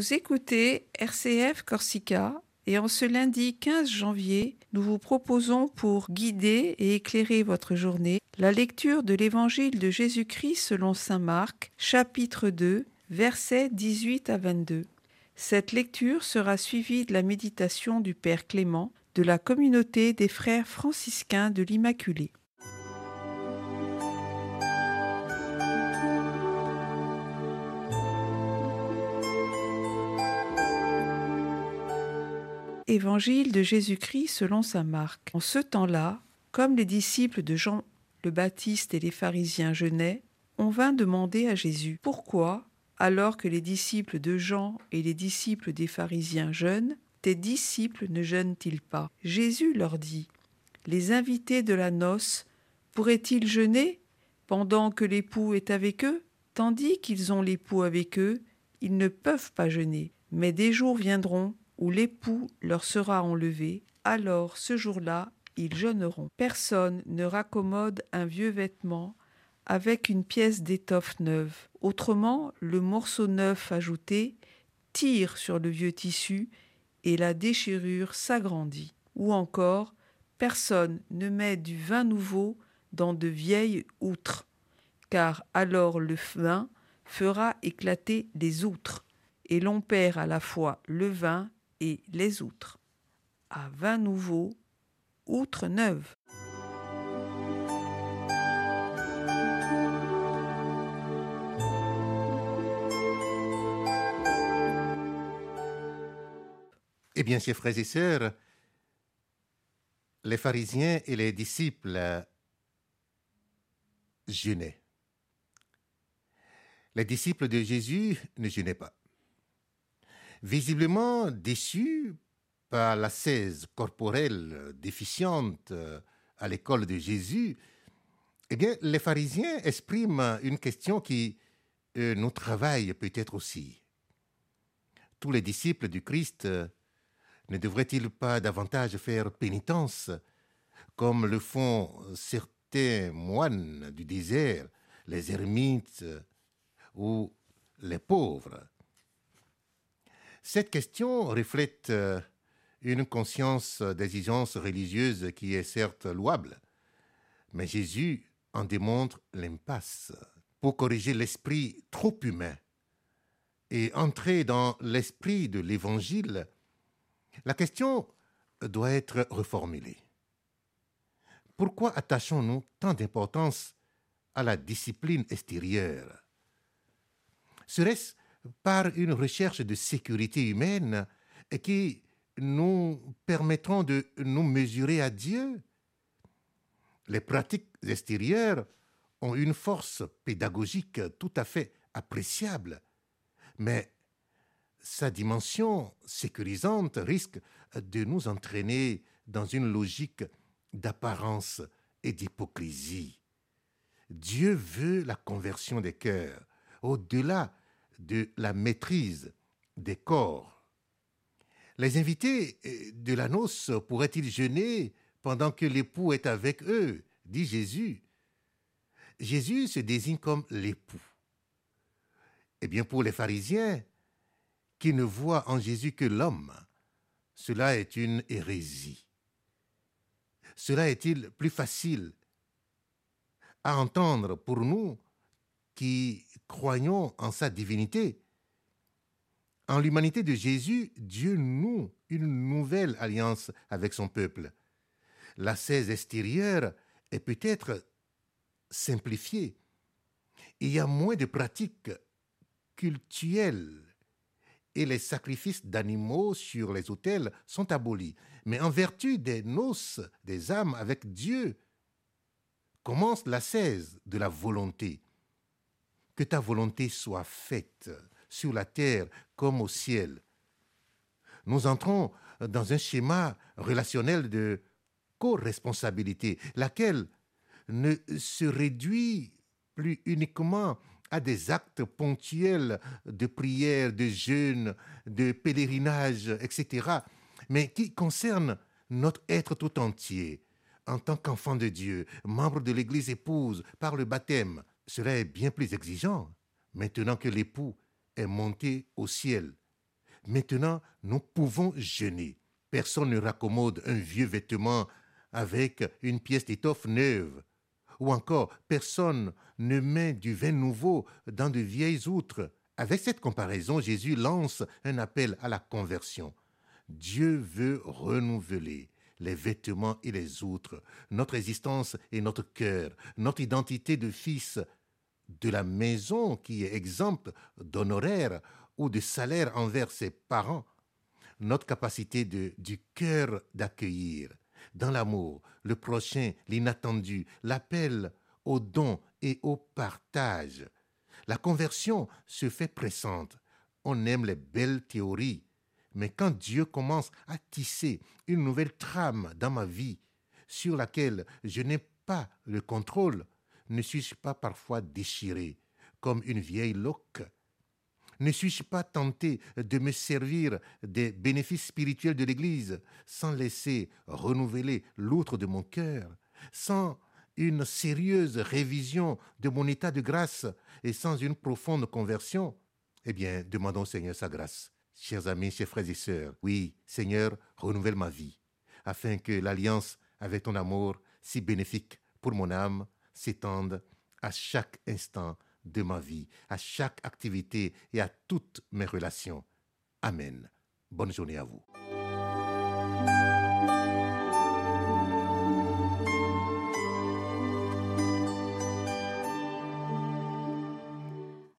Vous écoutez RCF Corsica et en ce lundi 15 janvier, nous vous proposons pour guider et éclairer votre journée la lecture de l'Évangile de Jésus-Christ selon Saint Marc, chapitre 2, versets 18 à 22. Cette lecture sera suivie de la méditation du Père Clément de la communauté des frères franciscains de l'Immaculée. Évangile de Jésus-Christ selon saint Marc. En ce temps-là, comme les disciples de Jean le Baptiste et les pharisiens jeûnaient, on vint demander à Jésus Pourquoi, alors que les disciples de Jean et les disciples des pharisiens jeûnent, tes disciples ne jeûnent-ils pas? Jésus leur dit Les invités de la noce pourraient-ils jeûner pendant que l'époux est avec eux? Tandis qu'ils ont l'époux avec eux, ils ne peuvent pas jeûner. Mais des jours viendront l'époux leur sera enlevé, alors ce jour-là, ils jeûneront. Personne ne raccommode un vieux vêtement avec une pièce d'étoffe neuve. Autrement, le morceau neuf ajouté tire sur le vieux tissu et la déchirure s'agrandit. Ou encore, personne ne met du vin nouveau dans de vieilles outres, car alors le vin fera éclater les outres, et l'on perd à la fois le vin et les outres. À vin nouveau, outres neuves. Eh bien, chers frères et sœurs, les pharisiens et les disciples jeûnaient. Les disciples de Jésus ne jeûnaient pas. Visiblement déçus par la cèse corporelle déficiente à l'école de Jésus, eh bien, les pharisiens expriment une question qui euh, nous travaille peut-être aussi. Tous les disciples du Christ ne devraient-ils pas davantage faire pénitence, comme le font certains moines du désert, les ermites ou les pauvres? Cette question reflète euh, une conscience d'exigence religieuse qui est certes louable, mais Jésus en démontre l'impasse. Pour corriger l'esprit trop humain et entrer dans l'esprit de l'Évangile, la question doit être reformulée. Pourquoi attachons-nous tant d'importance à la discipline extérieure? Serait-ce par une recherche de sécurité humaine qui nous permettront de nous mesurer à Dieu Les pratiques extérieures ont une force pédagogique tout à fait appréciable, mais sa dimension sécurisante risque de nous entraîner dans une logique d'apparence et d'hypocrisie. Dieu veut la conversion des cœurs, au-delà de la maîtrise des corps. Les invités de la noce pourraient-ils jeûner pendant que l'époux est avec eux dit Jésus. Jésus se désigne comme l'époux. Eh bien, pour les pharisiens, qui ne voit en Jésus que l'homme, cela est une hérésie. Cela est-il plus facile à entendre pour nous qui croyons en sa divinité En l'humanité de Jésus, Dieu noue une nouvelle alliance avec son peuple. La cèse extérieure est peut-être simplifiée. Il y a moins de pratiques cultuelles et les sacrifices d'animaux sur les autels sont abolis. Mais en vertu des noces des âmes avec Dieu, commence la cèse de la volonté. Que ta volonté soit faite sur la terre comme au ciel. Nous entrons dans un schéma relationnel de co-responsabilité, laquelle ne se réduit plus uniquement à des actes ponctuels de prière, de jeûne, de pèlerinage, etc., mais qui concernent notre être tout entier, en tant qu'enfant de Dieu, membre de l'Église épouse par le baptême. Est bien plus exigeant maintenant que l'époux est monté au ciel Maintenant, nous pouvons jeûner. Personne ne raccommode un vieux vêtement avec une pièce d'étoffe neuve. Ou encore, personne ne met du vin nouveau dans de vieilles outres. Avec cette comparaison, Jésus lance un appel à la conversion. Dieu veut renouveler les vêtements et les outres, notre existence et notre cœur, notre identité de fils de la maison qui est exempte d'honoraires ou de salaire envers ses parents, notre capacité du cœur d'accueillir, dans l'amour, le prochain, l'inattendu, l'appel au don et au partage. La conversion se fait pressante. On aime les belles théories, mais quand Dieu commence à tisser une nouvelle trame dans ma vie sur laquelle je n'ai pas le contrôle, ne suis-je pas parfois déchiré comme une vieille loque? Ne suis-je pas tenté de me servir des bénéfices spirituels de l'Église sans laisser renouveler l'outre de mon cœur, sans une sérieuse révision de mon état de grâce et sans une profonde conversion? Eh bien, demandons au Seigneur sa grâce. Chers amis, chers frères et sœurs, oui, Seigneur, renouvelle ma vie, afin que l'alliance avec ton amour, si bénéfique pour mon âme, s'étende à chaque instant de ma vie, à chaque activité et à toutes mes relations. Amen. Bonne journée à vous.